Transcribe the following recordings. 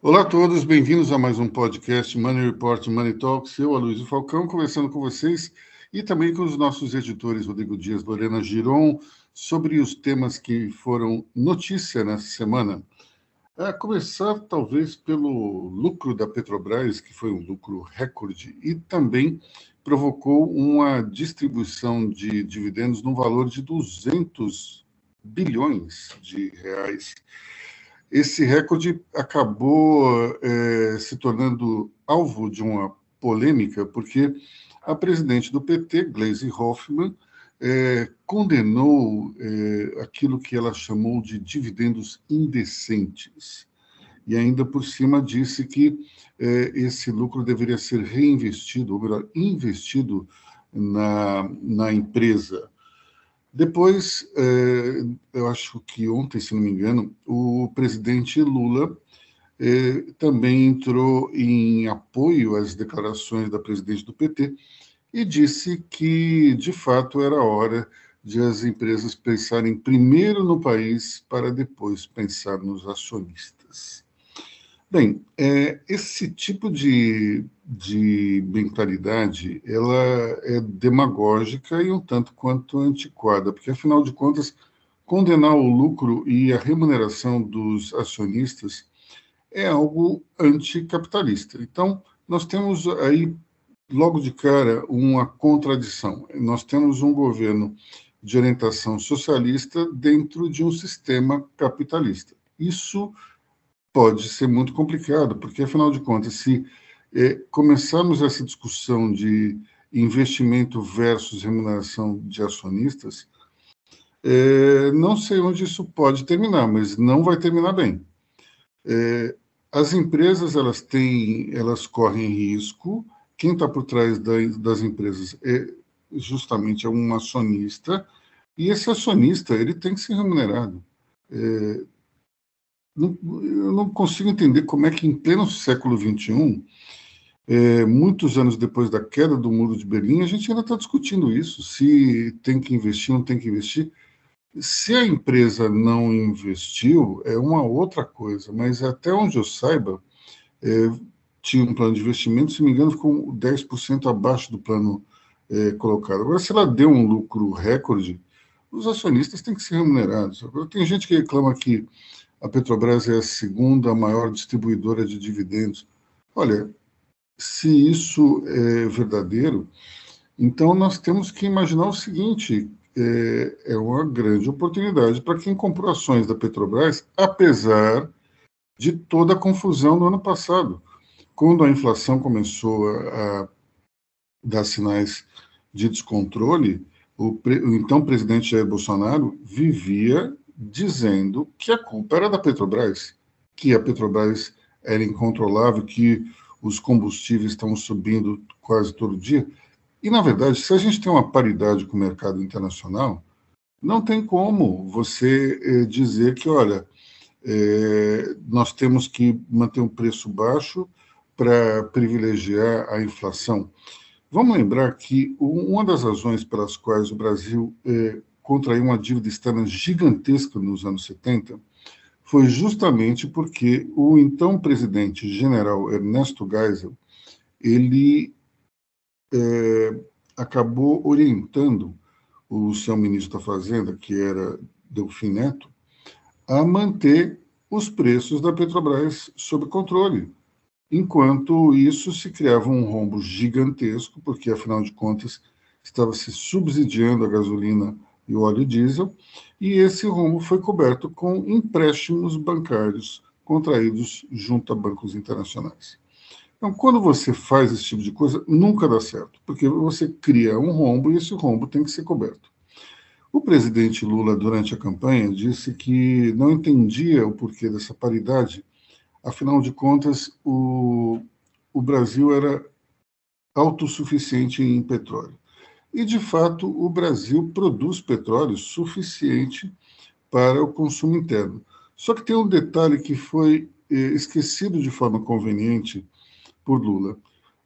Olá a todos, bem-vindos a mais um podcast Money Report Money Talks. Eu, Aloysio Falcão, conversando com vocês e também com os nossos editores Rodrigo Dias, Lorena Giron, sobre os temas que foram notícia nessa semana. A começar, talvez, pelo lucro da Petrobras, que foi um lucro recorde, e também provocou uma distribuição de dividendos no valor de 200 bilhões de reais esse recorde acabou é, se tornando alvo de uma polêmica, porque a presidente do PT, Gleisi Hoffmann, é, condenou é, aquilo que ela chamou de dividendos indecentes. E ainda por cima disse que esse lucro deveria ser reinvestido, ou melhor, investido na, na empresa. Depois, é, eu acho que ontem, se não me engano, o presidente Lula é, também entrou em apoio às declarações da presidente do PT e disse que, de fato, era hora de as empresas pensarem primeiro no país para depois pensar nos acionistas. Bem, é, esse tipo de, de mentalidade ela é demagógica e um tanto quanto antiquada, porque afinal de contas condenar o lucro e a remuneração dos acionistas é algo anticapitalista. Então nós temos aí logo de cara uma contradição. Nós temos um governo de orientação socialista dentro de um sistema capitalista. Isso pode ser muito complicado, porque, afinal de contas, se é, começarmos essa discussão de investimento versus remuneração de acionistas, é, não sei onde isso pode terminar, mas não vai terminar bem. É, as empresas elas têm, elas correm risco. Quem está por trás da, das empresas é justamente é um acionista e esse acionista ele tem que ser remunerado. É, eu não consigo entender como é que, em pleno século XXI, é, muitos anos depois da queda do Muro de Berlim, a gente ainda está discutindo isso: se tem que investir, não tem que investir. Se a empresa não investiu, é uma outra coisa, mas até onde eu saiba, é, tinha um plano de investimento, se não me engano, ficou 10% abaixo do plano é, colocado. Agora, se ela deu um lucro recorde, os acionistas têm que ser remunerados. Agora, tem gente que reclama que a Petrobras é a segunda maior distribuidora de dividendos. Olha, se isso é verdadeiro, então nós temos que imaginar o seguinte: é, é uma grande oportunidade para quem comprou ações da Petrobras, apesar de toda a confusão do ano passado, quando a inflação começou a, a dar sinais de descontrole. O, o então presidente Jair Bolsonaro vivia dizendo que a culpa era da Petrobras, que a Petrobras era incontrolável, que os combustíveis estão subindo quase todo dia. E, na verdade, se a gente tem uma paridade com o mercado internacional, não tem como você eh, dizer que, olha, eh, nós temos que manter um preço baixo para privilegiar a inflação. Vamos lembrar que uma das razões pelas quais o Brasil eh, contraiu uma dívida externa gigantesca nos anos 70 foi justamente porque o então presidente general Ernesto Geisel ele é, acabou orientando o seu ministro da Fazenda, que era Delfim Neto, a manter os preços da Petrobras sob controle. Enquanto isso se criava um rombo gigantesco, porque afinal de contas estava se subsidiando a gasolina e óleo diesel, e esse rumo foi coberto com empréstimos bancários contraídos junto a bancos internacionais. Então, quando você faz esse tipo de coisa, nunca dá certo, porque você cria um rombo e esse rombo tem que ser coberto. O presidente Lula, durante a campanha, disse que não entendia o porquê dessa paridade, afinal de contas, o, o Brasil era autossuficiente em petróleo. E, de fato, o Brasil produz petróleo suficiente para o consumo interno. Só que tem um detalhe que foi eh, esquecido de forma conveniente por Lula.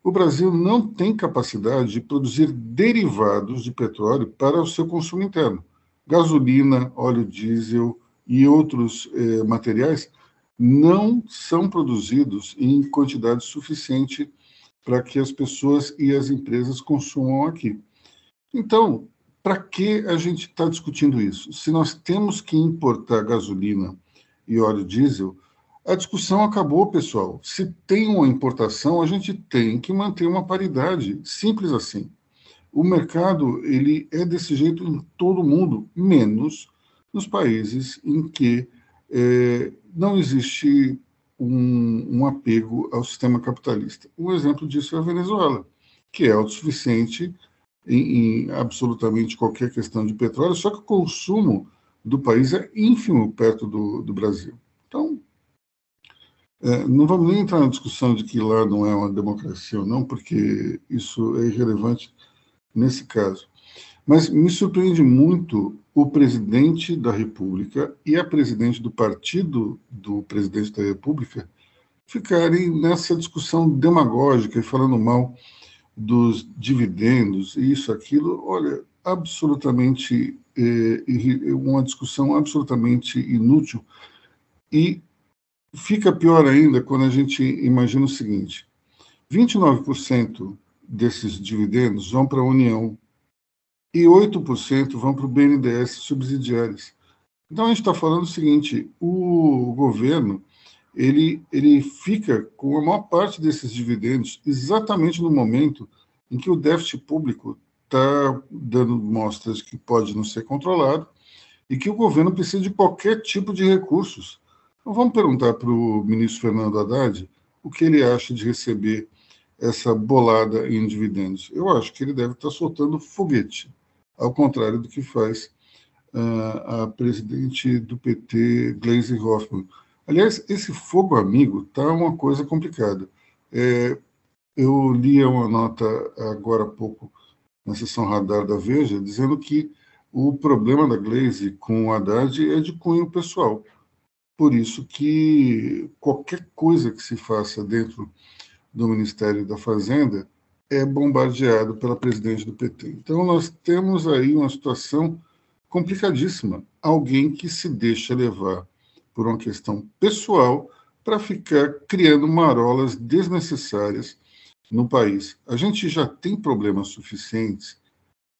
o Brasil não tem capacidade de produzir derivados de petróleo para o seu consumo interno. Gasolina, óleo diesel e outros eh, materiais não são produzidos em quantidade suficiente para que as pessoas e as empresas consumam aqui. Então, para que a gente está discutindo isso? Se nós temos que importar gasolina e óleo diesel, a discussão acabou, pessoal. Se tem uma importação, a gente tem que manter uma paridade, simples assim. O mercado ele é desse jeito em todo o mundo, menos nos países em que é, não existe um, um, apego ao sistema capitalista. Um exemplo disso é a Venezuela, que é autossuficiente em, em absolutamente qualquer questão de petróleo, só que o consumo do país é ínfimo perto do, do Brasil. Então, é, não vamos nem entrar na discussão de que lá não é uma democracia ou não, porque isso é irrelevante nesse caso. Mas me surpreende muito o presidente da República e a presidente do partido do presidente da República ficarem nessa discussão demagógica e falando mal dos dividendos, isso, aquilo. Olha, absolutamente, é, uma discussão absolutamente inútil. E Fica pior ainda quando a gente imagina o seguinte: 29% desses dividendos vão para a União e 8% vão para o BNDES subsidiários. Então a gente está falando o seguinte: o governo ele, ele fica com a maior parte desses dividendos exatamente no momento em que o déficit público está dando mostras que pode não ser controlado e que o governo precisa de qualquer tipo de recursos então, vamos perguntar para o ministro Fernando Haddad o que ele acha de receber essa bolada em dividendos. Eu acho que ele deve estar soltando foguete, ao contrário do que faz uh, a presidente do PT, Gleisi Hoffmann. Aliás, esse fogo amigo está uma coisa complicada. É, eu li uma nota agora há pouco na sessão radar da Veja, dizendo que o problema da Gleisi com o Haddad é de cunho pessoal. Por isso que qualquer coisa que se faça dentro do Ministério da Fazenda é bombardeado pela presidente do PT. Então nós temos aí uma situação complicadíssima. Alguém que se deixa levar por uma questão pessoal para ficar criando marolas desnecessárias no país. A gente já tem problemas suficientes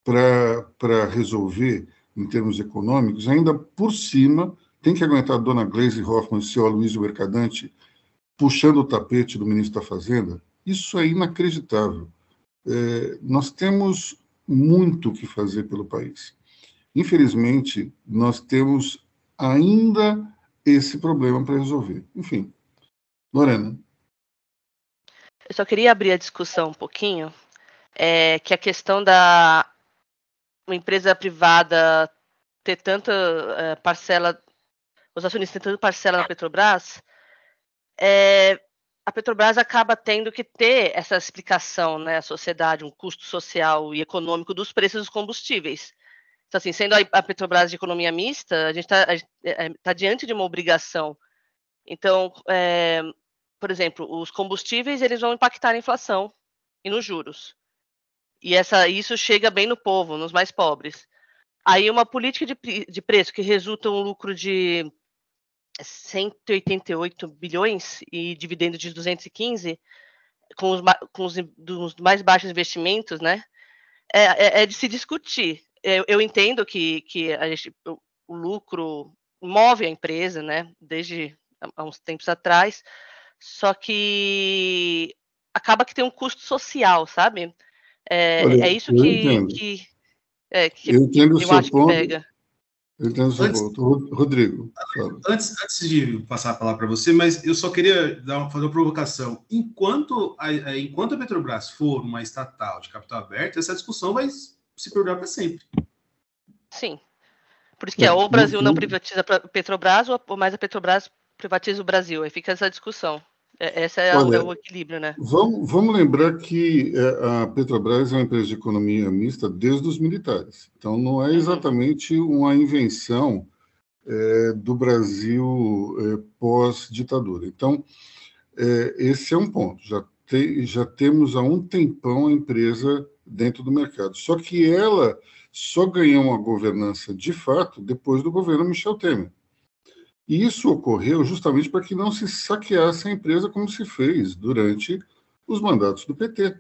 para resolver em termos econômicos, ainda por cima tem que aguentar a dona Gleisi Hoffmann e o seu Aloysio Mercadante puxando o tapete do ministro da Fazenda? Isso é inacreditável. É, nós temos muito o que fazer pelo país. Infelizmente, nós temos ainda esse problema para resolver. Enfim, Lorena. Eu só queria abrir a discussão um pouquinho, é, que a questão da uma empresa privada ter tanta é, parcela os acionistas tentando parcela na Petrobras, é, a Petrobras acaba tendo que ter essa explicação, né, à sociedade, um custo social e econômico dos preços dos combustíveis. Então, assim, sendo a Petrobras de economia mista, a gente está é, tá diante de uma obrigação. Então, é, por exemplo, os combustíveis eles vão impactar a inflação e nos juros. E essa, isso chega bem no povo, nos mais pobres. Aí uma política de, de preço que resulta um lucro de 188 bilhões e dividendo de 215, com os, com os dos mais baixos investimentos, né? É, é, é de se discutir. Eu, eu entendo que, que gente, o, o, lucro move a empresa, né? Desde há uns tempos atrás, só que acaba que tem um custo social, sabe? É, Olha, é isso que, que, é, que, eu, entendo eu acho ponto. que pega. Antes, Rodrigo. Antes, antes de passar a palavra para você, mas eu só queria dar uma, fazer uma provocação. Enquanto a, enquanto a Petrobras for uma estatal de capital aberto, essa discussão vai se perdurar para sempre. Sim. Por isso que é, é ou o Brasil não privatiza a Petrobras, ou mais a Petrobras privatiza o Brasil. Aí fica essa discussão. É, esse é, Olha, é, o equilíbrio, né? Vamos, vamos lembrar que é, a Petrobras é uma empresa de economia mista desde os militares. Então, não é uhum. exatamente uma invenção é, do Brasil é, pós-ditadura. Então, é, esse é um ponto. Já te, já temos há um tempão a empresa dentro do mercado. Só que ela só ganhou uma governança de fato depois do governo Michel Temer. E isso ocorreu justamente para que não se saqueasse a empresa como se fez durante os mandatos do PT,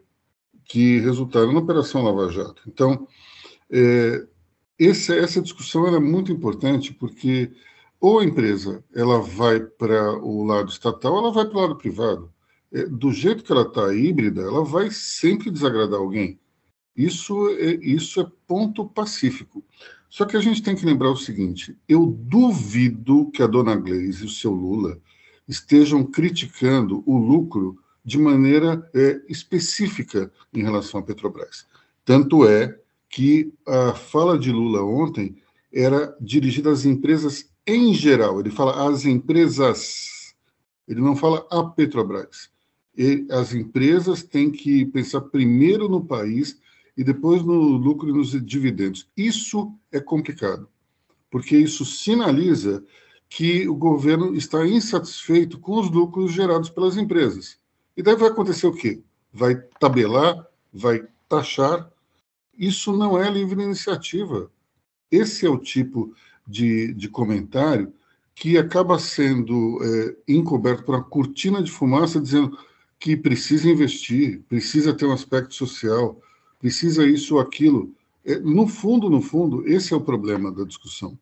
que resultaram na Operação Lava Jato. Então, é, essa, essa discussão é muito importante porque ou a empresa ela vai para o lado estatal, ela vai para o lado privado. É, do jeito que ela está híbrida, ela vai sempre desagradar alguém. Isso é, isso é ponto pacífico. Só que a gente tem que lembrar o seguinte: eu duvido que a dona Gleisi e o seu Lula estejam criticando o lucro de maneira é, específica em relação à Petrobras. Tanto é que a fala de Lula ontem era dirigida às empresas em geral. Ele fala às empresas, ele não fala a Petrobras. E as empresas têm que pensar primeiro no país e depois no lucro e nos dividendos. Isso é complicado, porque isso sinaliza que o governo está insatisfeito com os lucros gerados pelas empresas. E daí vai acontecer o quê? Vai tabelar, vai taxar. Isso não é livre iniciativa. Esse é o tipo de, de comentário que acaba sendo é, encoberto por uma cortina de fumaça dizendo que precisa investir, precisa ter um aspecto social, precisa isso ou aquilo. É, no fundo, no fundo, esse é o problema da discussão.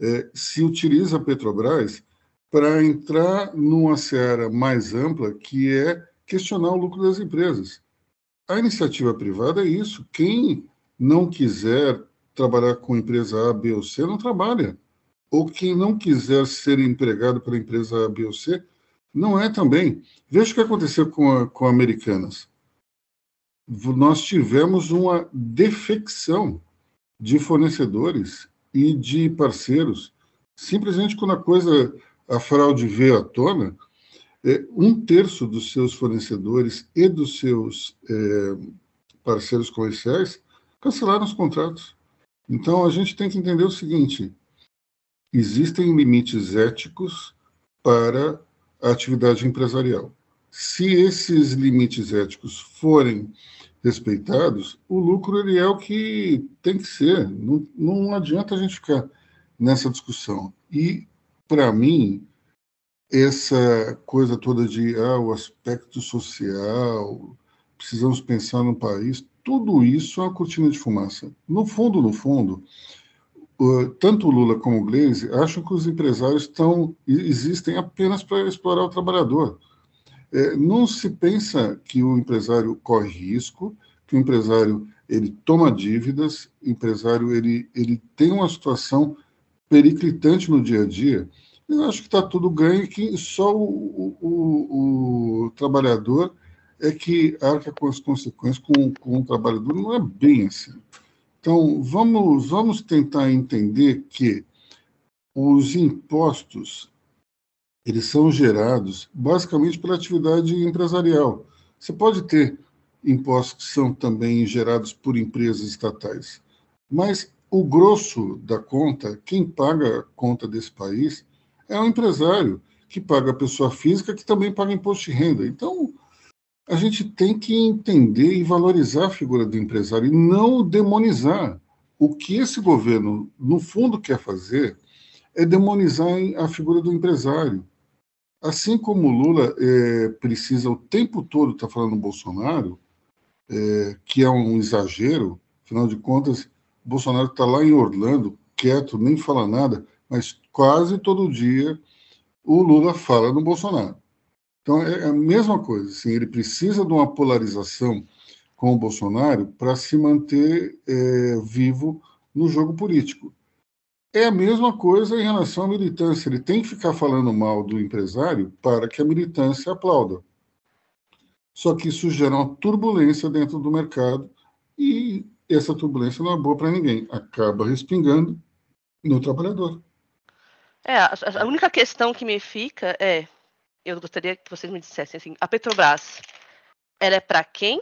É, se utiliza a Petrobras para entrar numa seara mais ampla, que é questionar o lucro das empresas. A iniciativa privada é isso. Quem não quiser trabalhar com empresa A, B ou C, não trabalha. Ou quem não quiser ser empregado pela empresa A, B ou C, não é também. Veja o que aconteceu com, a, com Americanas. Nós tivemos uma defecção de fornecedores e de parceiros. Simplesmente quando a coisa, a fraude veio à tona, é, um terço dos seus fornecedores e dos seus é, parceiros comerciais cancelaram os contratos. Então, a gente tem que entender o seguinte: existem limites éticos para a atividade empresarial. Se esses limites éticos forem respeitados, o lucro ele é o que tem que ser. Não, não adianta a gente ficar nessa discussão. E, para mim, essa coisa toda de ah, o aspecto social, precisamos pensar no país, tudo isso é uma cortina de fumaça. No fundo, no fundo, tanto Lula como Gleisi acham que os empresários estão existem apenas para explorar o trabalhador. É, não se pensa que o empresário corre risco, que o empresário ele toma dívidas, o empresário ele, ele tem uma situação periclitante no dia a dia. Eu acho que está tudo ganho que só o, o, o trabalhador é que arca com as consequências com, com o trabalhador, não é bem assim. Então, vamos, vamos tentar entender que os impostos eles são gerados basicamente pela atividade empresarial. Você pode ter impostos que são também gerados por empresas estatais, mas o grosso da conta, quem paga a conta desse país, é o empresário, que paga a pessoa física, que também paga imposto de renda. Então, a gente tem que entender e valorizar a figura do empresário e não demonizar. O que esse governo, no fundo, quer fazer é demonizar a figura do empresário. Assim como o Lula é, precisa o tempo todo estar tá falando Bolsonaro, é, que é um exagero, afinal de contas, Bolsonaro está lá em Orlando, quieto, nem fala nada, mas quase todo dia o Lula fala no Bolsonaro. Então é a mesma coisa, assim, ele precisa de uma polarização com o Bolsonaro para se manter é, vivo no jogo político. É a mesma coisa em relação à militância. Ele tem que ficar falando mal do empresário para que a militância aplauda. Só que isso gera uma turbulência dentro do mercado e essa turbulência não é boa para ninguém. Acaba respingando no trabalhador. É, a única questão que me fica é eu gostaria que vocês me dissessem assim, a Petrobras, ela é para quem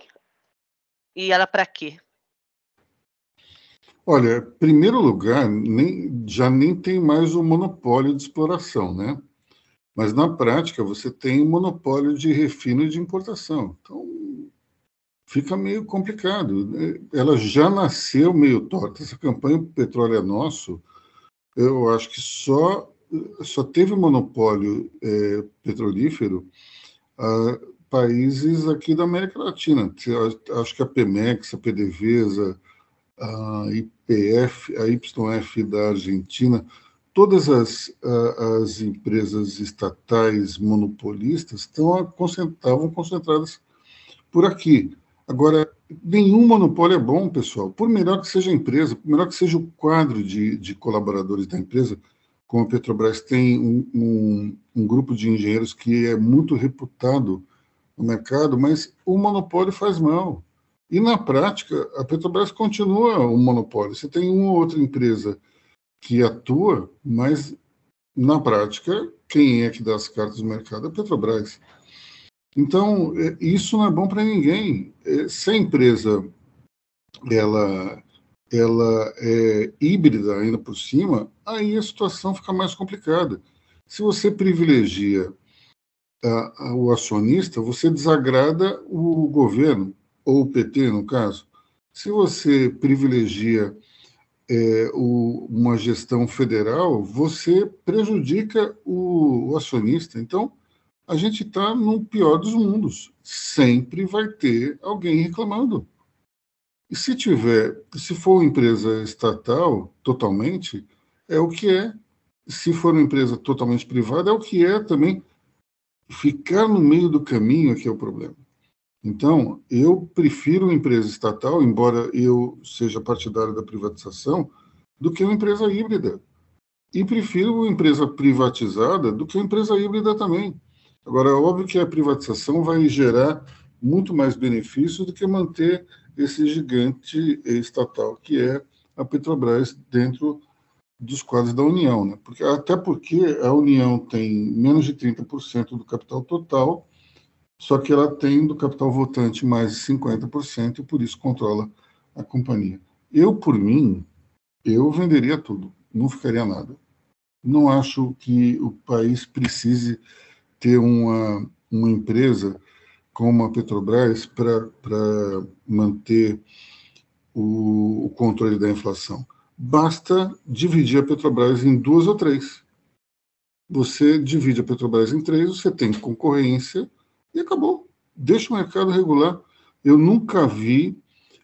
e ela é para quê? Olha, primeiro lugar, nem, já nem tem mais o monopólio de exploração, né? Mas na prática você tem monopólio de refino e de importação. Então fica meio complicado. Né? Ela já nasceu meio torta. Essa campanha o petróleo é nosso. Eu acho que só só teve monopólio é, petrolífero a países aqui da América Latina. Acho que a Pemex, a PDVSA, a IPF, a YF da Argentina, todas as, as empresas estatais monopolistas estão, estavam concentradas por aqui. Agora, nenhum monopólio é bom, pessoal. Por melhor que seja a empresa, por melhor que seja o quadro de, de colaboradores da empresa, como a Petrobras tem um, um, um grupo de engenheiros que é muito reputado no mercado, mas o monopólio faz mal. E na prática, a Petrobras continua um monopólio. Você tem uma ou outra empresa que atua, mas na prática, quem é que dá as cartas do mercado é a Petrobras. Então, é, isso não é bom para ninguém. É, se a empresa ela, ela é híbrida ainda por cima, aí a situação fica mais complicada. Se você privilegia a, a, o acionista, você desagrada o governo, ou o PT, no caso. Se você privilegia é, o, uma gestão federal, você prejudica o, o acionista. Então, a gente está no pior dos mundos. Sempre vai ter alguém reclamando. E se tiver, se for uma empresa estatal, totalmente, é o que é. Se for uma empresa totalmente privada, é o que é também. Ficar no meio do caminho é que é o problema. Então, eu prefiro uma empresa estatal, embora eu seja partidário da privatização, do que uma empresa híbrida. E prefiro uma empresa privatizada do que uma empresa híbrida também. Agora, é óbvio que a privatização vai gerar muito mais benefícios do que manter esse gigante estatal que é a Petrobras dentro dos quadros da União, né? Porque, até porque a União tem menos de 30% do capital total, só que ela tem do capital votante mais de 50% e por isso controla a companhia. Eu, por mim, eu venderia tudo, não ficaria nada. Não acho que o país precise ter uma, uma empresa como a Petrobras para manter o, o controle da inflação. Basta dividir a Petrobras em duas ou três. Você divide a Petrobras em três, você tem concorrência e acabou. Deixa o mercado regular. Eu nunca vi,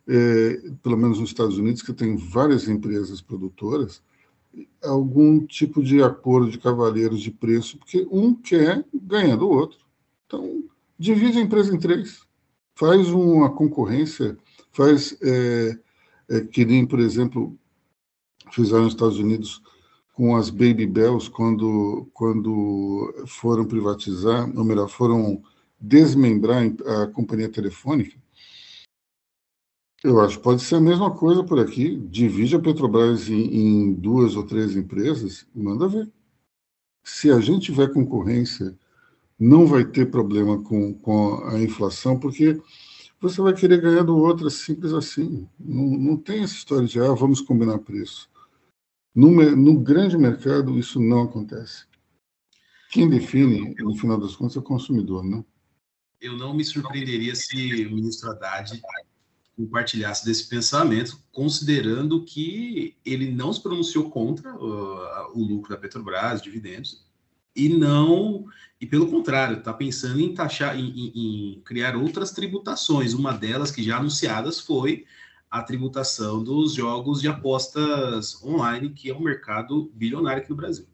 é, pelo menos nos Estados Unidos, que tem várias empresas produtoras, algum tipo de acordo de cavaleiros de preço, porque um quer ganhar do outro. Então, divide a empresa em três, faz uma concorrência, faz é, é, que nem, por exemplo, fizeram nos Estados Unidos com as Baby Bells, quando, quando foram privatizar, ou melhor, foram desmembrar a companhia telefônica, eu acho que pode ser a mesma coisa por aqui. Divide a Petrobras em, em duas ou três empresas manda ver. Se a gente tiver concorrência, não vai ter problema com, com a inflação, porque você vai querer ganhar do outro, é simples assim. Não, não tem essa história de, ah, vamos combinar preço. No, no grande mercado, isso não acontece. Quem define, no final das contas, é o consumidor, né? Eu não me surpreenderia se o ministro Haddad compartilhasse desse pensamento, considerando que ele não se pronunciou contra uh, o lucro da Petrobras, dividendos, e não, e pelo contrário, está pensando em taxar, em, em, em, criar outras tributações. Uma delas que já anunciadas foi a tributação dos jogos de apostas online, que é um mercado bilionário aqui no Brasil.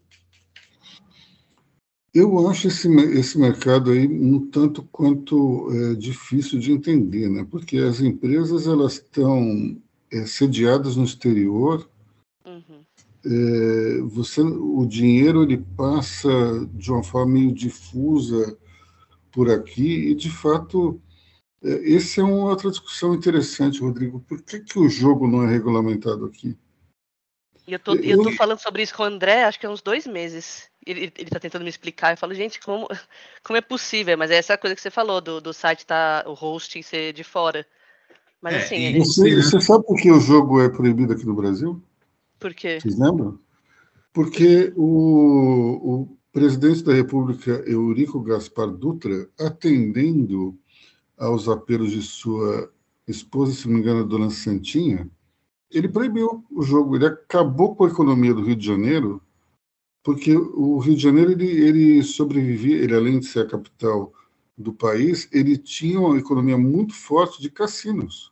Eu acho esse, esse mercado aí um tanto quanto é, difícil de entender, né? Porque as empresas elas estão é, sediadas no exterior. Uhum. É, você, o dinheiro ele passa de uma forma meio difusa por aqui e de fato é, essa é uma outra discussão interessante, Rodrigo. Por que, que o jogo não é regulamentado aqui? E eu tô, eu tô falando sobre isso com o André, acho que há uns dois meses. Ele, ele tá tentando me explicar. Eu falo, gente, como, como é possível? Mas é essa coisa que você falou, do, do site tá, o hosting ser de fora. Mas é, assim. Você, você sabe por que o jogo é proibido aqui no Brasil? Por quê? Vocês lembram? Porque o, o presidente da República, Eurico Gaspar Dutra, atendendo aos apelos de sua esposa, se não me engano, Dona Santinha, ele proibiu o jogo, ele acabou com a economia do Rio de Janeiro, porque o Rio de Janeiro ele, ele sobrevivia, ele além de ser a capital do país, ele tinha uma economia muito forte de cassinos.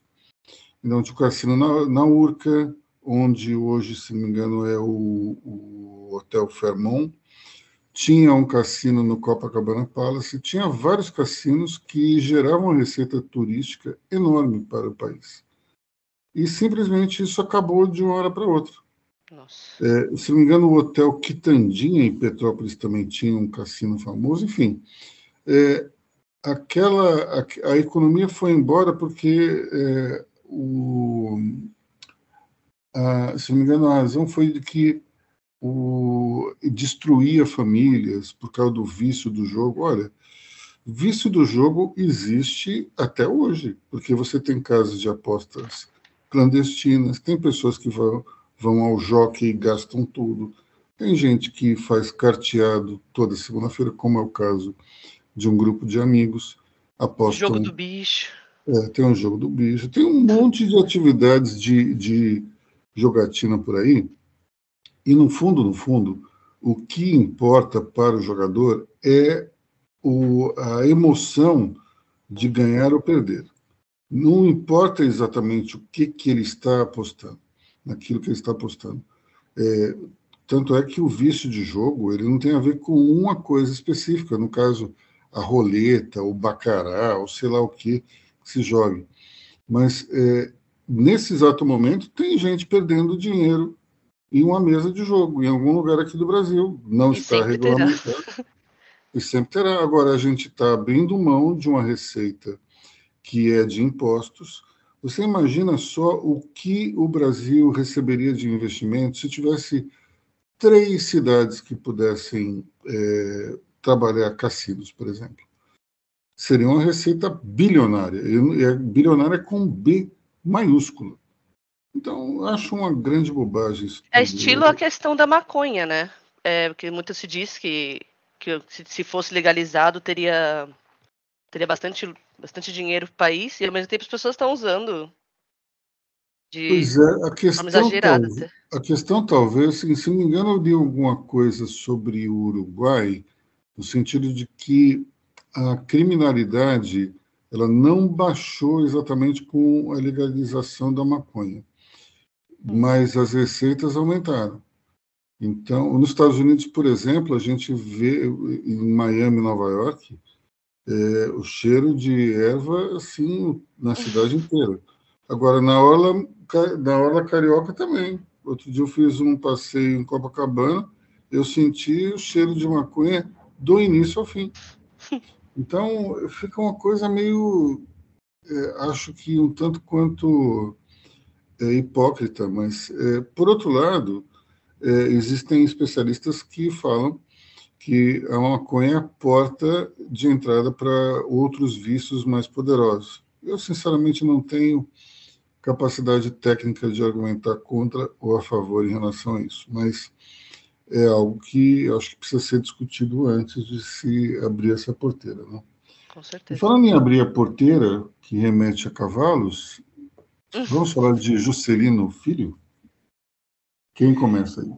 Então, tinha o cassino na, na Urca, onde hoje, se não me engano, é o, o Hotel Fairmont, tinha um cassino no Copacabana Palace, tinha vários cassinos que geravam receita turística enorme para o país. E simplesmente isso acabou de uma hora para outra. É, se não me engano, o Hotel Quitandinha, em Petrópolis, também tinha um cassino famoso. Enfim, é, aquela, a, a, economia foi embora porque é, o, a, se não me engano, a razão foi de que o, destruía famílias por causa do vício do jogo. Olha, vício do jogo existe até hoje, porque você tem casas de apostas clandestinas, tem pessoas que vão, vão ao jockey e gastam tudo, tem gente que faz carteado toda segunda-feira, como é o caso de um grupo de amigos. Apostam, jogo do bicho. É, tem um jogo do bicho, tem um monte de atividades de, de jogatina por aí e no fundo, no fundo, o que importa para o jogador é o, a emoção de ganhar ou perder. Não importa exatamente o que, que ele está apostando, naquilo que ele está apostando. É, tanto é que o vício de jogo ele não tem a ver com uma coisa específica, no caso, a roleta, o bacará, ou sei lá o que, que se jogue. Mas é, nesse exato momento tem gente perdendo dinheiro em uma mesa de jogo, em algum lugar aqui do Brasil. Não e está regulamentado. E sempre terá. Agora, a gente está abrindo mão de uma receita que é de impostos. Você imagina só o que o Brasil receberia de investimento se tivesse três cidades que pudessem é, trabalhar cassinos, por exemplo. Seria uma receita bilionária. E é bilionária com B maiúsculo. Então, acho uma grande bobagem isso. É estilo a questão da maconha, né? É, porque muito se diz que, que se fosse legalizado teria teria bastante, bastante dinheiro para o país e ao mesmo tempo as pessoas estão usando de pois é, a questão, talvez, a questão talvez, se não me engano, eu li alguma coisa sobre o Uruguai, no sentido de que a criminalidade ela não baixou exatamente com a legalização da maconha mas as receitas aumentaram. Então, nos Estados Unidos, por exemplo, a gente vê em Miami, Nova York, é, o cheiro de erva assim na cidade inteira. Agora, na orla, na orla carioca também. Outro dia eu fiz um passeio em Copacabana, eu senti o cheiro de maconha do início ao fim. Então, fica uma coisa meio, é, acho que um tanto quanto é hipócrita, mas, é, por outro lado, é, existem especialistas que falam que a maconha é a porta de entrada para outros vícios mais poderosos. Eu, sinceramente, não tenho capacidade técnica de argumentar contra ou a favor em relação a isso, mas é algo que eu acho que precisa ser discutido antes de se abrir essa porteira. Né? Com certeza. E falando em abrir a porteira, que remete a cavalos, Vamos falar de Juscelino Filho? Quem começa aí?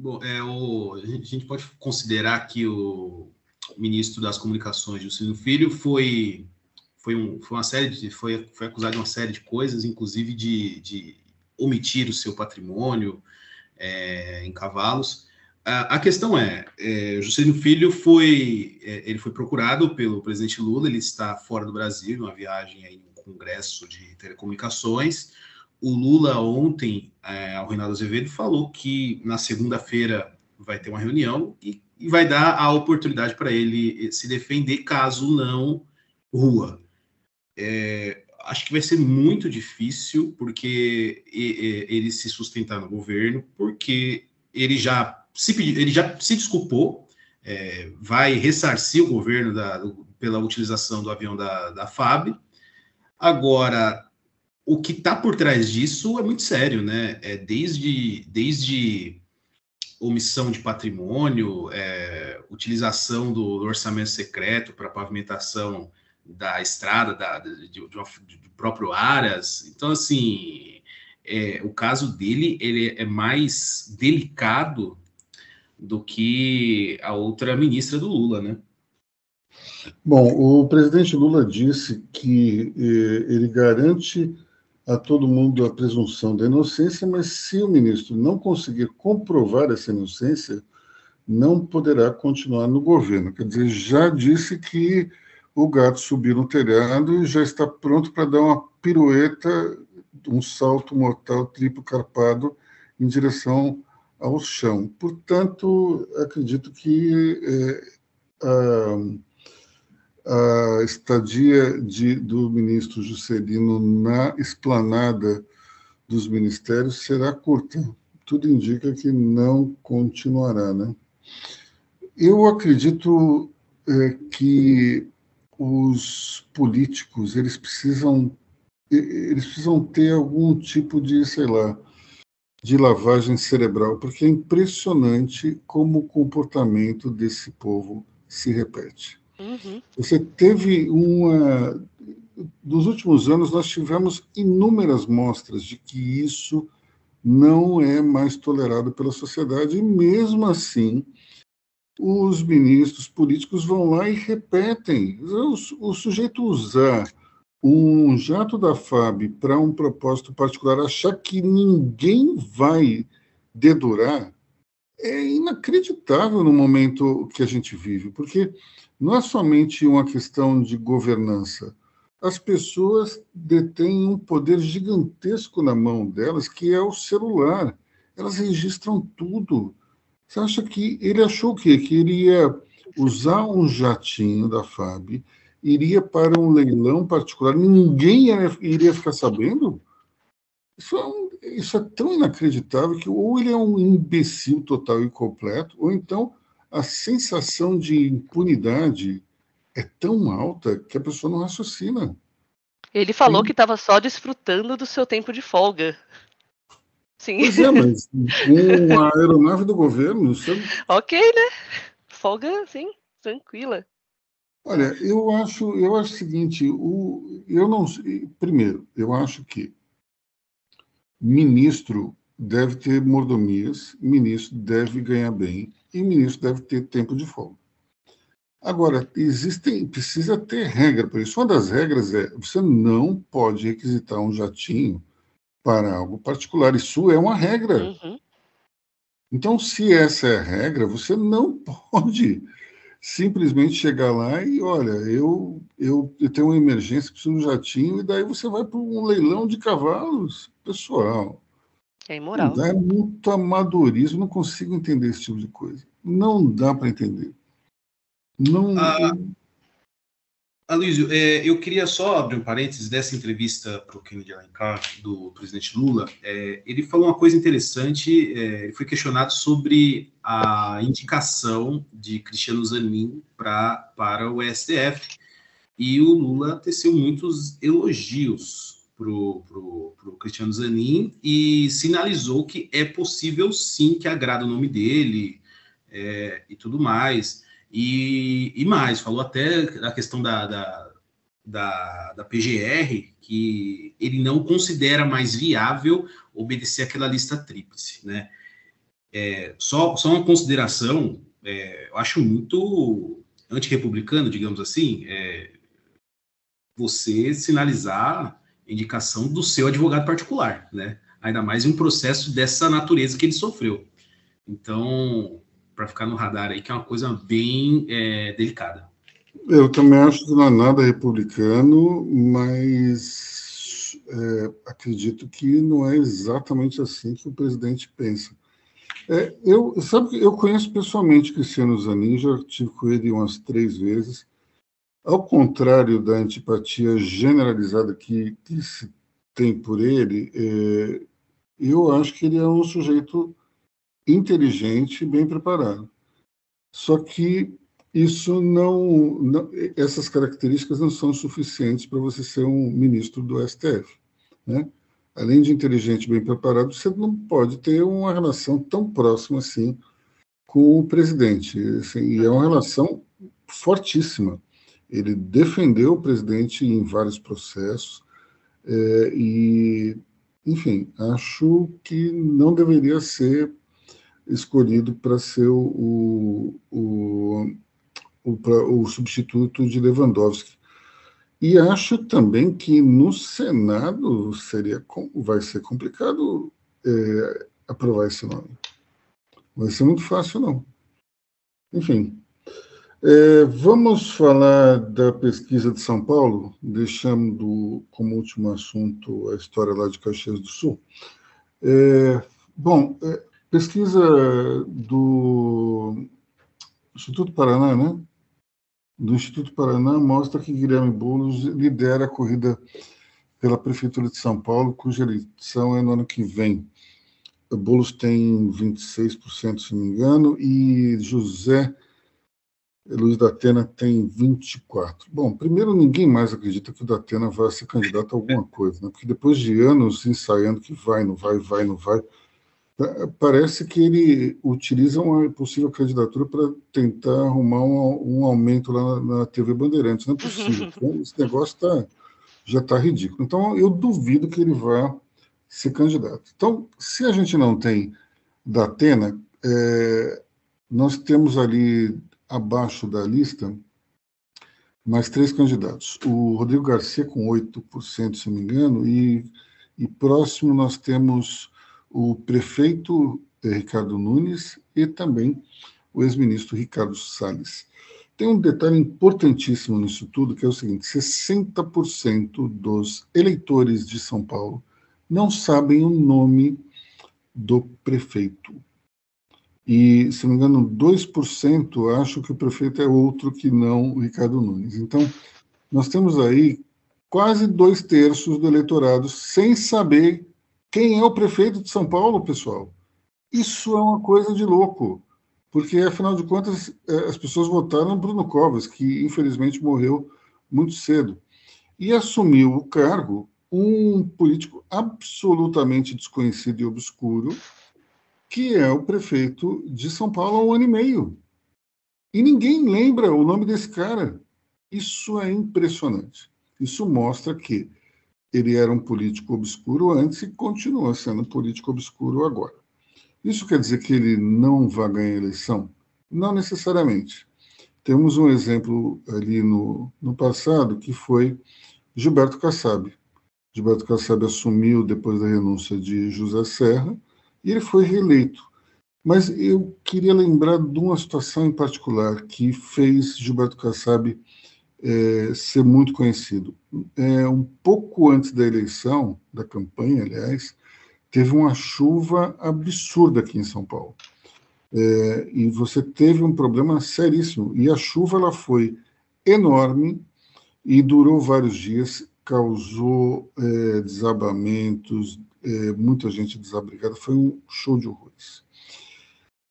Bom, é, o, a gente pode considerar que o ministro das Comunicações, Juscelino Filho, foi, foi, um, foi uma série de, foi, foi acusado de uma série de coisas, inclusive de, de omitir o seu patrimônio é, em cavalos. A, a questão é, é, Juscelino Filho foi, é, ele foi procurado pelo presidente Lula, ele está fora do Brasil, numa viagem aí Congresso de Telecomunicações. O Lula ontem, é, ao Reinaldo Azevedo, falou que na segunda-feira vai ter uma reunião e, e vai dar a oportunidade para ele se defender, caso não rua. É, acho que vai ser muito difícil, porque ele se sustentar no governo, porque ele já se, ele já se desculpou, é, vai ressarcir o governo da, pela utilização do avião da, da FAB, Agora, o que está por trás disso é muito sério, né? É desde, desde omissão de patrimônio, é, utilização do, orçamento secreto para pavimentação da estrada, da, de, de, de, próprio Aras. Então, assim, é, o caso dele ele é mais delicado do que a outra ministra do Lula, né? Bom, o presidente Lula disse que eh, ele garante a todo mundo a presunção da inocência, mas se o ministro não conseguir comprovar essa inocência, não poderá continuar no governo. Quer dizer, já disse que o gato subiu no telhado e já está pronto para dar uma pirueta, um salto mortal triplo carpado em direção ao chão. Portanto, acredito que é, a a estadia de, do ministro Juscelino na esplanada dos ministérios será curta. Tudo indica que não continuará, né? Eu acredito é, que os políticos eles precisam eles precisam ter algum tipo de, sei lá, de lavagem cerebral, porque é impressionante como o comportamento desse povo se repete. Uhum. Você teve uma. Nos últimos anos, nós tivemos inúmeras mostras de que isso não é mais tolerado pela sociedade, e mesmo assim, os ministros políticos vão lá e repetem. O, o sujeito usar um jato da FAB para um propósito particular, achar que ninguém vai dedurar, é inacreditável no momento que a gente vive, porque não é somente uma questão de governança. As pessoas detêm um poder gigantesco na mão delas, que é o celular. Elas registram tudo. Você acha que ele achou? Que ele ia usar um jatinho da FAB, iria para um leilão particular, ninguém iria ficar sabendo? Isso é, um, isso é tão inacreditável que ou ele é um imbecil total e completo, ou então a sensação de impunidade é tão alta que a pessoa não raciocina. Ele falou que estava só desfrutando do seu tempo de folga. Sim. Pois é, mas com a aeronave do governo. Você... ok, né? Folga, sim, tranquila. Olha, eu acho, eu acho o seguinte, o, eu não, primeiro, eu acho que ministro deve ter mordomias, ministro deve ganhar bem e ministro deve ter tempo de folga. Agora, existem, precisa ter regra para isso. Uma das regras é você não pode requisitar um jatinho para algo particular. Isso é uma regra. Uhum. Então, se essa é a regra, você não pode simplesmente chegar lá e, olha, eu, eu, eu tenho uma emergência, preciso de um jatinho, e daí você vai para um leilão de cavalos. Pessoal, é imoral. É muito amadorismo, não consigo entender esse tipo de coisa. Não dá para entender. Não. Ah, Aloysio, é, eu queria só abrir um parênteses dessa entrevista para o Kennedy Alencar, do presidente Lula. É, ele falou uma coisa interessante, é, ele foi questionado sobre a indicação de Cristiano Zanin pra, para o STF, e o Lula teceu muitos elogios pro, pro, pro Cristiano Zanin e sinalizou que é possível sim que agrada o nome dele é, e tudo mais. E, e mais, falou até a questão da, da, da, da PGR, que ele não considera mais viável obedecer aquela lista tríplice, né? É, só, só uma consideração, é, eu acho muito antirrepublicano, digamos assim, é, você sinalizar indicação do seu advogado particular, né? Ainda mais em um processo dessa natureza que ele sofreu. Então, para ficar no radar aí, que é uma coisa bem é, delicada. Eu também acho que não é nada republicano, mas é, acredito que não é exatamente assim que o presidente pensa. É, eu, sabe, eu conheço pessoalmente Cristiano Zanin, já tive com ele umas três vezes. Ao contrário da antipatia generalizada que, que se tem por ele, é, eu acho que ele é um sujeito inteligente e bem preparado. Só que isso não, não, essas características não são suficientes para você ser um ministro do STF, né? Além de inteligente e bem preparado, você não pode ter uma relação tão próxima assim com o presidente. Assim, e é uma relação fortíssima. Ele defendeu o presidente em vários processos é, e, enfim, acho que não deveria ser escolhido para ser o, o, o, o, substituto de Lewandowski. E acho também que no Senado seria vai ser complicado é, aprovar esse nome. Vai ser muito fácil, não. Enfim. É, vamos falar da pesquisa de São Paulo, deixando como último assunto a história lá de Caxias do Sul. É, bom, é, pesquisa do Instituto Paraná, né? Do Instituto Paraná mostra que Guilherme Boulos lidera a corrida pela Prefeitura de São Paulo, cuja eleição é no ano que vem. Boulos tem 26%, se não me engano, e José Luiz da Atena tem 24. Bom, primeiro, ninguém mais acredita que o da Atena vai ser candidato a alguma coisa, né? porque depois de anos ensaiando que vai, não vai, vai, não vai, parece que ele utiliza uma possível candidatura para tentar arrumar um, um aumento lá na, na, TV Bandeirantes. Não é possível. Então, esse negócio tá, já está ridículo. Então, eu duvido que ele vá ser candidato. Então, se a gente não tem da Atena, é, nós temos ali abaixo da lista mais três candidatos. O Rodrigo Garcia com 8%, se não me engano, e, e próximo nós temos o prefeito eh, Ricardo Nunes e também o ex-ministro Ricardo Salles. Tem um detalhe importantíssimo nisso tudo, que é o seguinte: 60% dos eleitores de São Paulo não sabem o nome do prefeito. E, se não me engano, 2% acham que o prefeito é outro que não o Ricardo Nunes. Então, nós temos aí quase dois terços do eleitorado sem saber quem é o prefeito de São Paulo, pessoal. Isso é uma coisa de louco, porque, afinal de contas, é, as pessoas votaram Bruno Covas, que infelizmente morreu muito cedo. E assumiu o cargo um político absolutamente desconhecido e obscuro, que é o prefeito de São Paulo há um ano e meio. E ninguém lembra o nome desse cara. Isso é impressionante. Isso mostra que ele era um político obscuro antes e continua sendo um político obscuro agora. Isso quer dizer que ele não vai ganhar a eleição? Não necessariamente. Temos um exemplo ali no, no passado que foi Gilberto Kassab. Gilberto Kassab assumiu depois da renúncia de José Serra e ele foi reeleito. Mas eu queria lembrar de uma situação em particular que fez Gilberto Kassab é, ser muito conhecido. É, um pouco antes da eleição, da campanha, aliás, teve uma chuva absurda aqui em São Paulo. É, e você teve um problema seríssimo. E a chuva ela foi enorme e durou vários dias, causou é, desabamentos, é, muita gente desabrigada, foi um show de horrores.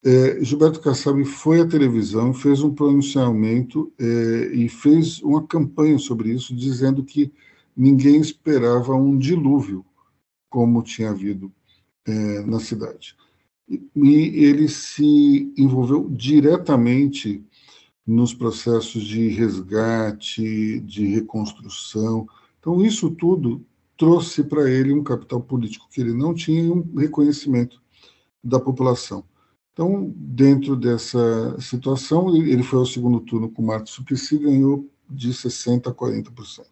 É, Gilberto Kassab foi à televisão, fez um pronunciamento é, e fez uma campanha sobre isso, dizendo que ninguém esperava um dilúvio como tinha havido é, na cidade. E, ele se envolveu diretamente nos processos de resgate, de reconstrução. Então, isso tudo trouxe para ele um capital político que ele não tinha e um reconhecimento da população. Então, dentro dessa situação, ele foi ao segundo turno com Marcos Suplicy e ganhou de 60% a 40%.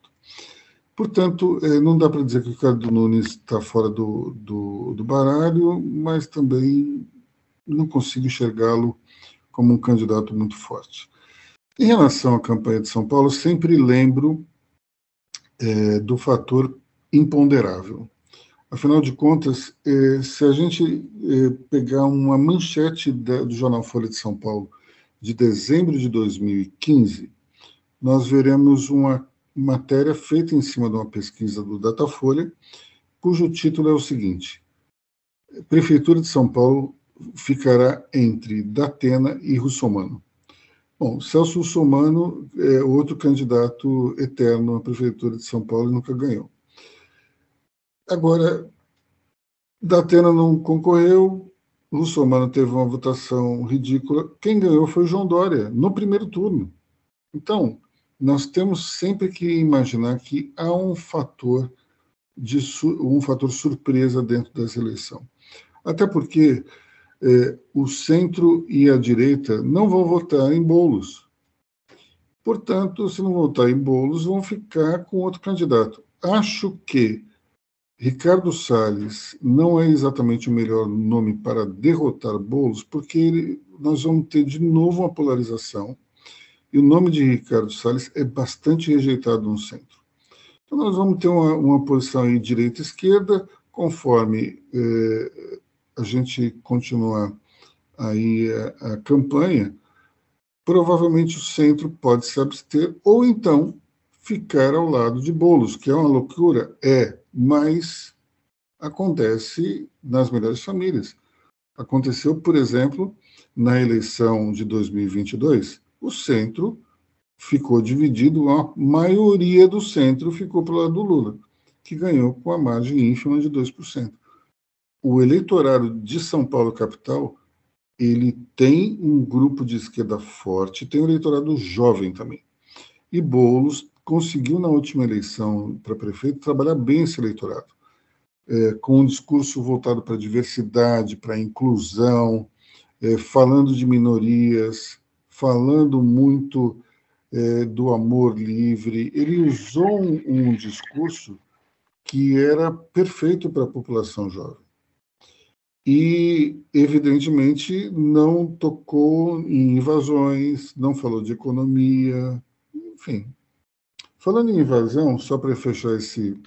Portanto, é, não dá para dizer que o Ricardo Nunes está fora do, do, do baralho, mas também não consigo enxergá-lo como um candidato muito forte. Em relação à campanha de São Paulo, sempre lembro é, do fator imponderável. Afinal de contas, eh, se a gente eh, pegar uma manchete do jornal Folha de São Paulo de dezembro de 2015, nós veremos uma matéria feita em cima de uma pesquisa do Datafolha, cujo título é o seguinte: Prefeitura de São Paulo ficará entre Datena e Russomano. Bom, Celso Russomano é outro candidato eterno à Prefeitura de São Paulo e nunca ganhou. Agora, Datena não concorreu, Russomano teve uma votação ridícula. Quem ganhou foi João Dória, no primeiro turno. Então, nós temos sempre que imaginar que há um fator de um fator surpresa dentro dessa eleição. Até porque é, o centro e a direita não vão votar em bolos. Portanto, se não votar em bolos, vão ficar com outro candidato. Acho que Ricardo Salles não é exatamente o melhor nome para derrotar Boulos, porque ele, nós vamos ter de novo uma polarização, e o nome de Ricardo Salles é bastante rejeitado no centro. Então, nós vamos ter uma, uma posição aí direita-esquerda, conforme eh, a gente continuar aí a, a campanha, provavelmente o centro pode se abster, ou então ficar ao lado de Bolos, que é uma loucura, é, mas acontece nas melhores famílias. Aconteceu, por exemplo, na eleição de 2022, o centro ficou dividido, a maioria do centro ficou para o lado do Lula, que ganhou com a margem ínfima de 2%. O eleitorado de São Paulo capital, ele tem um grupo de esquerda forte, tem um eleitorado jovem também. E Boulos conseguiu, na última eleição para prefeito, trabalhar bem esse eleitorado, é, com um discurso voltado para a diversidade, para a inclusão, é, falando de minorias, falando muito é, do amor livre. Ele usou um, um discurso que era perfeito para a população jovem. E, evidentemente, não tocou em invasões, não falou de economia, enfim, Falando em invasão, só para fechar esse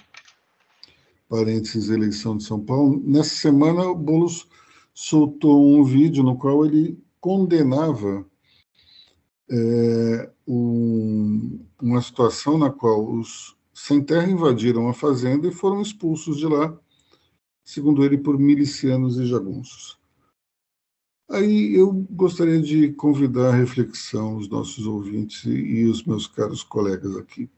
parênteses eleição de São Paulo, nessa semana o Boulos soltou um vídeo no qual ele condenava é, um, uma situação na qual os sem terra invadiram a fazenda e foram expulsos de lá, segundo ele, por milicianos e jagunços. Aí eu gostaria de convidar a reflexão os nossos ouvintes e os meus caros colegas aqui.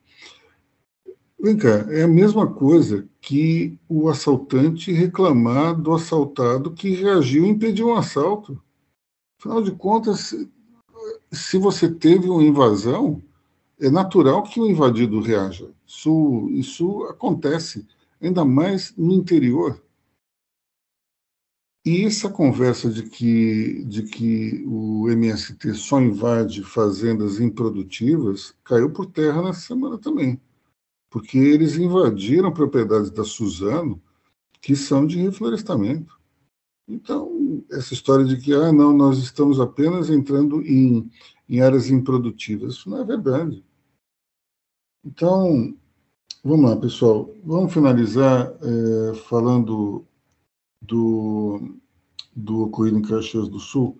Vem cá, é a mesma coisa que o assaltante reclamar do assaltado que reagiu e impediu um assalto. Afinal de contas, se você teve uma invasão, é natural que o invadido reaja. Isso, isso acontece, ainda mais no interior. E essa conversa de que, de que o MST só invade fazendas improdutivas caiu por terra nessa semana também porque eles invadiram propriedades da Suzano que são de reflorestamento. Então, essa história de que, ah, não, nós estamos apenas entrando em, em áreas improdutivas, isso não é verdade. Então, vamos lá, pessoal. Vamos finalizar é, falando do, do ocorrido em Caxias do Sul.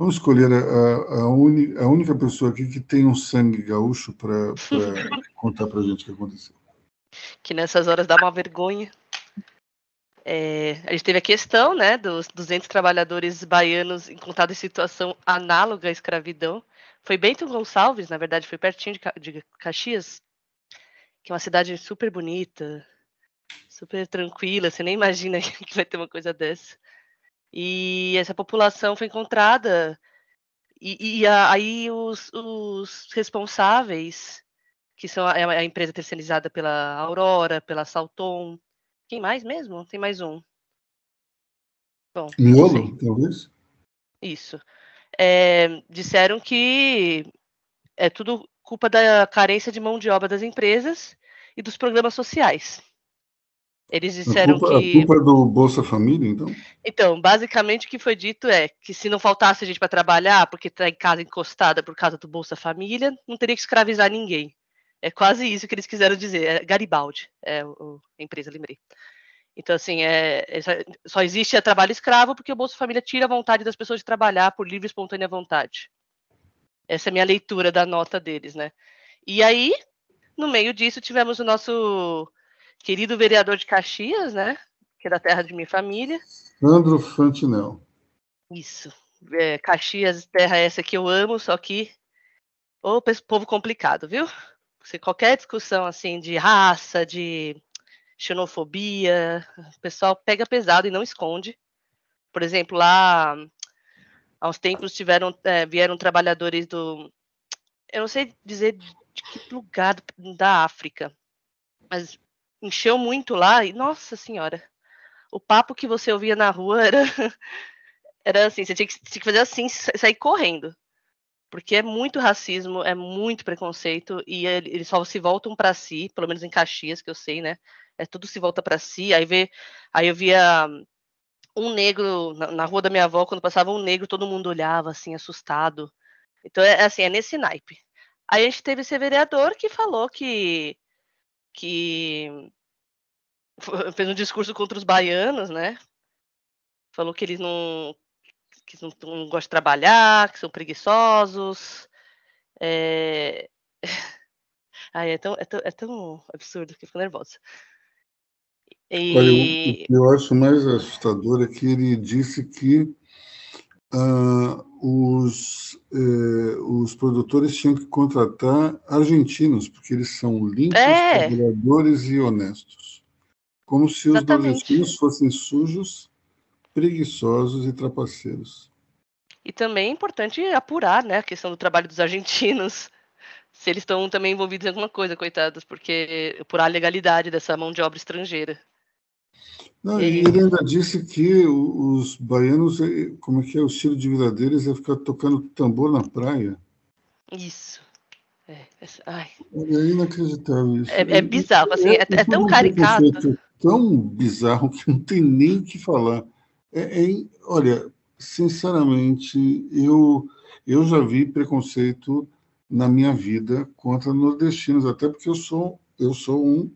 Vamos escolher a, a, uni, a única pessoa aqui que tem um sangue gaúcho para contar para a gente o que aconteceu. Que nessas horas dá uma vergonha. É, a gente teve a questão né, dos 200 trabalhadores baianos encontrados em situação análoga à escravidão. Foi Bento Gonçalves, na verdade, foi pertinho de, de Caxias, que é uma cidade super bonita, super tranquila, você nem imagina que vai ter uma coisa dessa. E essa população foi encontrada, e, e a, aí os, os, responsáveis, que são a, é a, empresa terceirizada pela Aurora, pela Salton, quem mais mesmo? Tem mais um. Bom, Miolo, talvez? Isso. É, disseram que é tudo culpa da carência de mão de obra das empresas e dos programas sociais. Eles disseram a culpa, que. A culpa é do Bolsa Família, então? Então, basicamente o que foi dito é que se não faltasse gente para trabalhar, porque está em casa encostada por causa do Bolsa Família, não teria que escravizar ninguém. É quase isso que eles quiseram dizer. É Garibaldi, é o, a empresa, lembrei. Então, assim, é, é, só existe trabalho escravo porque o Bolsa Família tira a vontade das pessoas de trabalhar por livre e espontânea vontade. Essa é a minha leitura da nota deles, né? E aí, no meio disso, tivemos o nosso querido vereador de Caxias, né? Que é da terra de minha família. Sandro Fantinel. Isso. É, Caxias, terra essa que eu amo, só que o povo complicado, viu? Se qualquer discussão assim de raça, de xenofobia, o pessoal pega pesado e não esconde. Por exemplo, lá há uns tempos tiveram, é, vieram trabalhadores do. Eu não sei dizer de que lugar da África, mas encheu muito lá e, nossa senhora, o papo que você ouvia na rua era, era assim, você tinha que, tinha que fazer assim, sair correndo. Porque é muito racismo, é muito preconceito, e eles só se voltam para si, pelo menos em Caxias, que eu sei, né? É tudo se volta para si. Aí, vê, aí eu via um negro na, na, rua da minha avó, quando passava um negro, todo mundo olhava assim, assustado. Então, é assim, é nesse naipe. Aí a gente teve esse vereador que falou que que fez um discurso contra os baianos, né? Falou que eles não que não, não gostam de trabalhar, que são preguiçosos. É... Ai, é, tão, é, tão, é tão absurdo que eu fico nervosa. E... Olha, o que eu acho mais assustador é que ele disse que uh, os, uh, os produtores tinham que contratar argentinos, porque eles são limpos, é. trabalhadores e honestos. Como se os nordestinos fossem sujos, preguiçosos e trapaceiros. E também é importante apurar né, a questão do trabalho dos argentinos se eles estão também envolvidos em alguma coisa, coitados, porque apurar a legalidade dessa mão de obra estrangeira. Não, e ele ainda disse que os baianos, eh, como é que é o estilo de vida deles, é ficar tocando tambor na praia. Isso. É, é, é inacreditável isso. É, é bizarro, assim, é, é, é tão caricato. tão bizarro que não tem nem o que falar. É, olha, sinceramente, eu, eu já vi preconceito na minha vida contra nordestinos, até porque eu sou, eu sou um,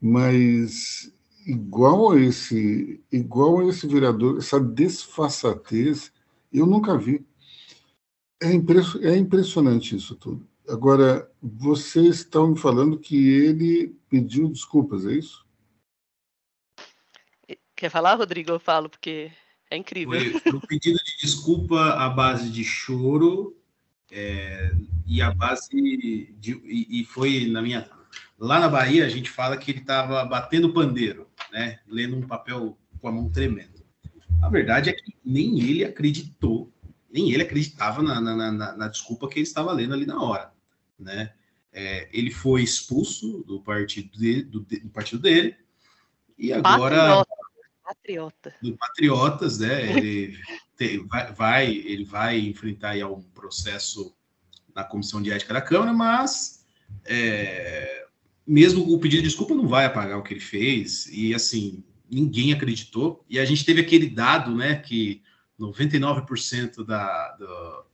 mas igual a esse, igual a esse vereador, essa desfaçatez, eu nunca vi. É, impress, é impressionante isso tudo. Agora, vocês estão me falando que ele pediu desculpas, é isso? Quer falar, Rodrigo? Eu falo, porque é incrível. Foi um pedido de desculpa à base de choro é, e a base de, e, e, foi na minha Lá na Bahia, a gente fala que ele estava batendo pandeiro, né? Lendo um papel com a mão tremendo. A verdade é que nem ele acreditou, nem ele acreditava na, na, na, na desculpa que ele estava lendo ali na hora, né? É, ele foi expulso do partido dele, do, do partido dele e agora patriota, do patriotas, né? Ele te, vai, vai, ele vai enfrentar aí um processo na comissão de ética da Câmara, mas é, mesmo o pedido de desculpa não vai apagar o que ele fez, e assim, ninguém acreditou, e a gente teve aquele dado, né, que 99% da, do,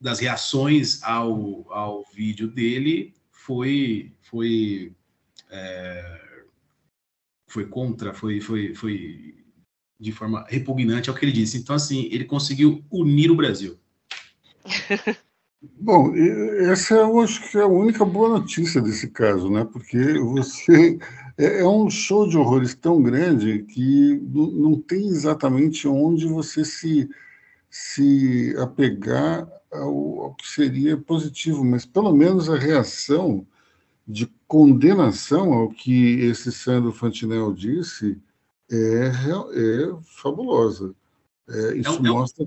das reações ao, ao vídeo dele foi foi é, foi contra, foi, foi, foi de forma repugnante ao que ele disse. Então, assim, ele conseguiu unir o Brasil. Bom, essa eu acho que é a única boa notícia desse caso, né? Porque você é, é um show de horrores tão grande que não tem exatamente onde você se, se apegar ao, ao que seria positivo, mas pelo menos a reação de condenação ao que esse Sandro Fantinel disse é, é fabulosa. É, isso é, mostra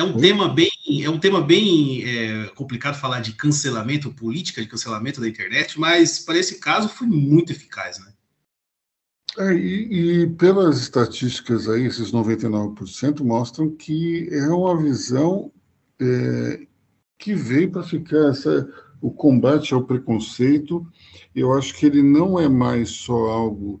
é um tema bem, é um tema bem é, complicado falar de cancelamento, política de cancelamento da internet, mas para esse caso foi muito eficaz, né? É, e, e, pelas estatísticas aí, esses 99% mostram que é uma visão é, que veio para ficar. Essa, o combate ao preconceito, eu acho que ele não é mais só algo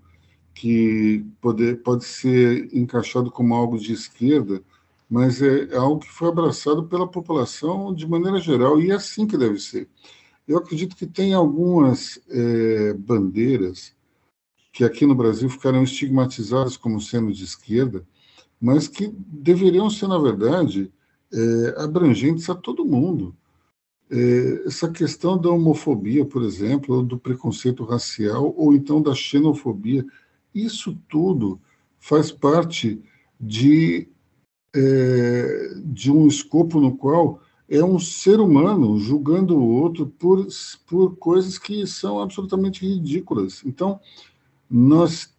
que pode, pode ser encaixado como algo de esquerda, mas é algo que foi abraçado pela população de maneira geral, e é assim que deve ser. Eu acredito que tem algumas é, bandeiras que aqui no Brasil ficaram estigmatizadas como sendo de esquerda, mas que deveriam ser, na verdade, é, abrangentes a todo mundo. É, essa questão da homofobia, por exemplo, ou do preconceito racial, ou então da xenofobia, isso tudo faz parte de é, de um escopo no qual é um ser humano julgando o outro por, por coisas que são absolutamente ridículas. Então, nós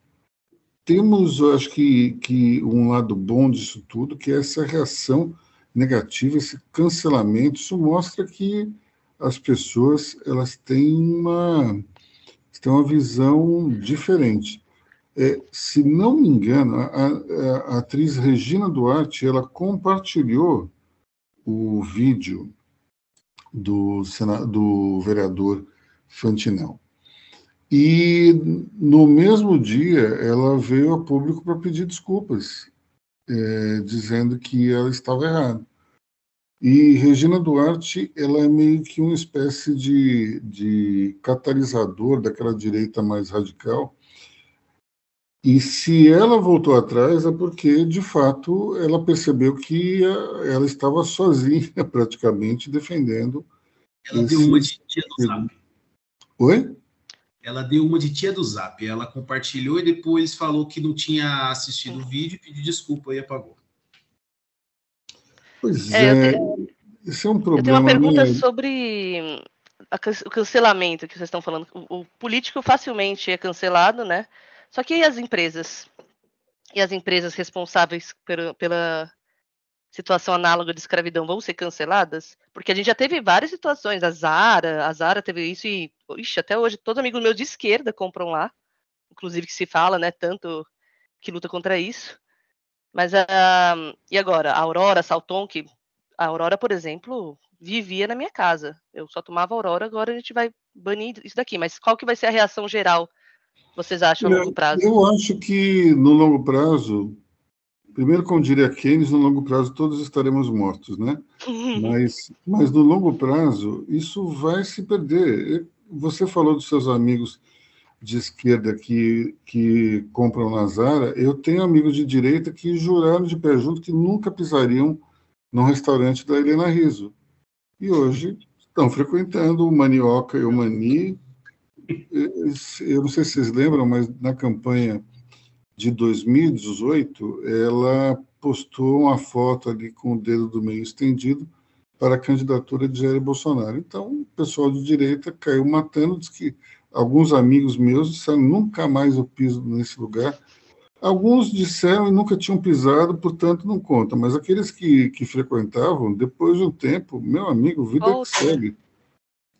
temos, eu acho que, que um lado bom disso tudo, que é essa reação negativa, esse cancelamento. Isso mostra que as pessoas elas têm uma, têm uma visão diferente. É, se não me engano, a, a, a, atriz Regina Duarte ela compartilhou o vídeo do, do vereador Fantinel. E no mesmo dia ela veio a público para pedir desculpas, é, dizendo que ela estava errada. E Regina Duarte, ela é meio que uma espécie de, de catalisador daquela direita mais radical. E se ela voltou atrás é porque, de fato, ela percebeu que ela estava sozinha, praticamente, defendendo. Ela esse... deu uma de tia do Zap. Oi? ela deu uma de tia do Zap. Ela compartilhou e depois falou que não tinha assistido o vídeo, pediu desculpa e apagou. Pois é, é isso é um problema. Eu tenho uma pergunta né? sobre o cancelamento que vocês estão falando. O, político facilmente é cancelado, né? Só que as empresas? E as empresas responsáveis pela, situação análoga de escravidão vão ser canceladas? Porque a gente já teve várias situações. A Zara, a Zara teve isso e, ixi, até hoje todos os amigos meus de esquerda compram lá. Inclusive que se fala, né, tanto que luta contra isso. Mas uh, e agora? A Aurora, Salton, que a Aurora, por exemplo, vivia na minha casa. Eu só tomava Aurora, agora a gente vai banir isso daqui. Mas qual que vai ser a reação geral, vocês acham, a longo prazo? Eu acho que no longo prazo Primeiro, como diria Keynes, no longo prazo todos estaremos mortos, né? Mas, mas no longo prazo isso vai se perder. Você falou dos seus amigos de esquerda que, que compram na Zara. Eu tenho amigos de direita que juraram de pé junto que nunca pisariam no restaurante da Helena Riso. E hoje estão frequentando o Manioca e o Mani. Eu não sei se vocês lembram, mas na campanha de 2018, ela postou uma foto ali com o dedo do meio estendido para a candidatura de Jair Bolsonaro. Então, o pessoal de direita caiu matando, diz que alguns amigos meus disseram nunca mais eu piso nesse lugar. Alguns disseram e nunca tinham pisado, portanto não conta. Mas aqueles que, que frequentavam, depois de um tempo, meu amigo, vida Volta. que segue.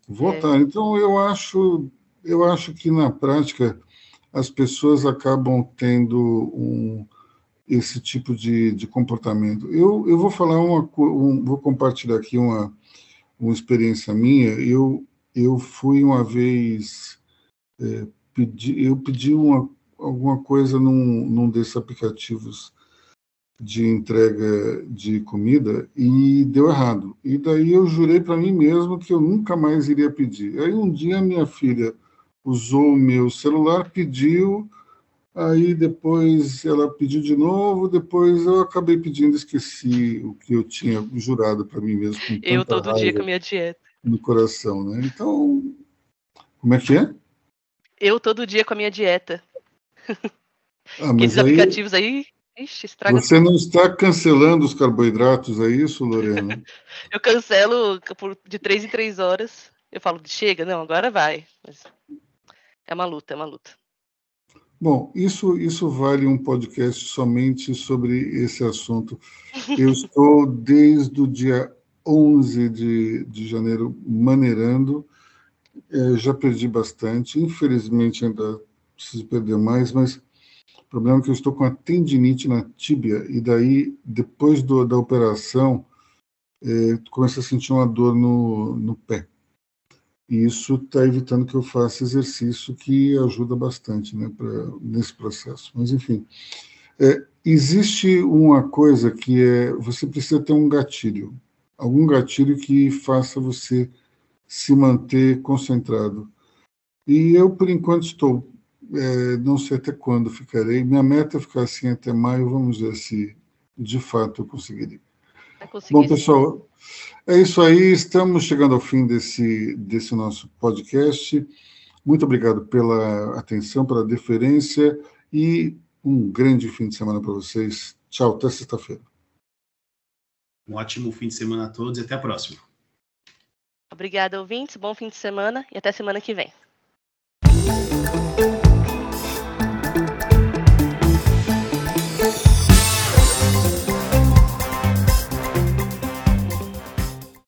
Voltar. É. Então eu acho, eu acho que na prática as pessoas acabam tendo um, esse tipo de, de comportamento. Eu, eu vou falar uma, um, vou compartilhar aqui uma, uma experiência minha. Eu, eu fui uma vez, é, pedi, eu pedi uma, alguma coisa num, num desses aplicativos de entrega de comida e deu errado. E daí eu jurei para mim mesmo que eu nunca mais iria pedir. Aí um dia minha filha usou o meu celular, pediu, aí depois ela pediu de novo, depois eu acabei pedindo, esqueci o que eu tinha jurado para mim mesmo. eu todo dia com a minha dieta. No coração, né? Então, como é que é? Eu todo dia com a minha dieta. Ah, Aqueles aí, aplicativos aí, ixi, estraga Você tudo. não está cancelando os carboidratos, é isso, Lorena? eu cancelo por, de três em três horas. Eu falo, chega, não, agora vai. Mas é uma luta, é uma luta. Bom, isso, isso vale um podcast somente sobre esse assunto. Eu estou desde o dia 11 de, de janeiro maneirando, é, já perdi bastante, infelizmente ainda preciso perder mais, mas o problema é que eu estou com a tendinite na tíbia, e daí, depois do, da operação, é, começo a sentir uma dor no, no pé. E isso está evitando que eu faça exercício, que ajuda bastante né, pra, nesse processo. Mas, enfim, é, existe uma coisa que é: você precisa ter um gatilho, algum gatilho que faça você se manter concentrado. E eu, por enquanto, estou, é, não sei até quando ficarei. Minha meta é ficar assim até maio, vamos ver se de fato eu conseguirei. Bom, pessoal, é isso aí. Estamos chegando ao fim desse, desse nosso podcast. Muito obrigado pela atenção, pela deferência e um grande fim de semana para vocês. Tchau, até sexta-feira. Um ótimo fim de semana a todos e até a próxima. Obrigada, ouvintes. Bom fim de semana e até semana que vem.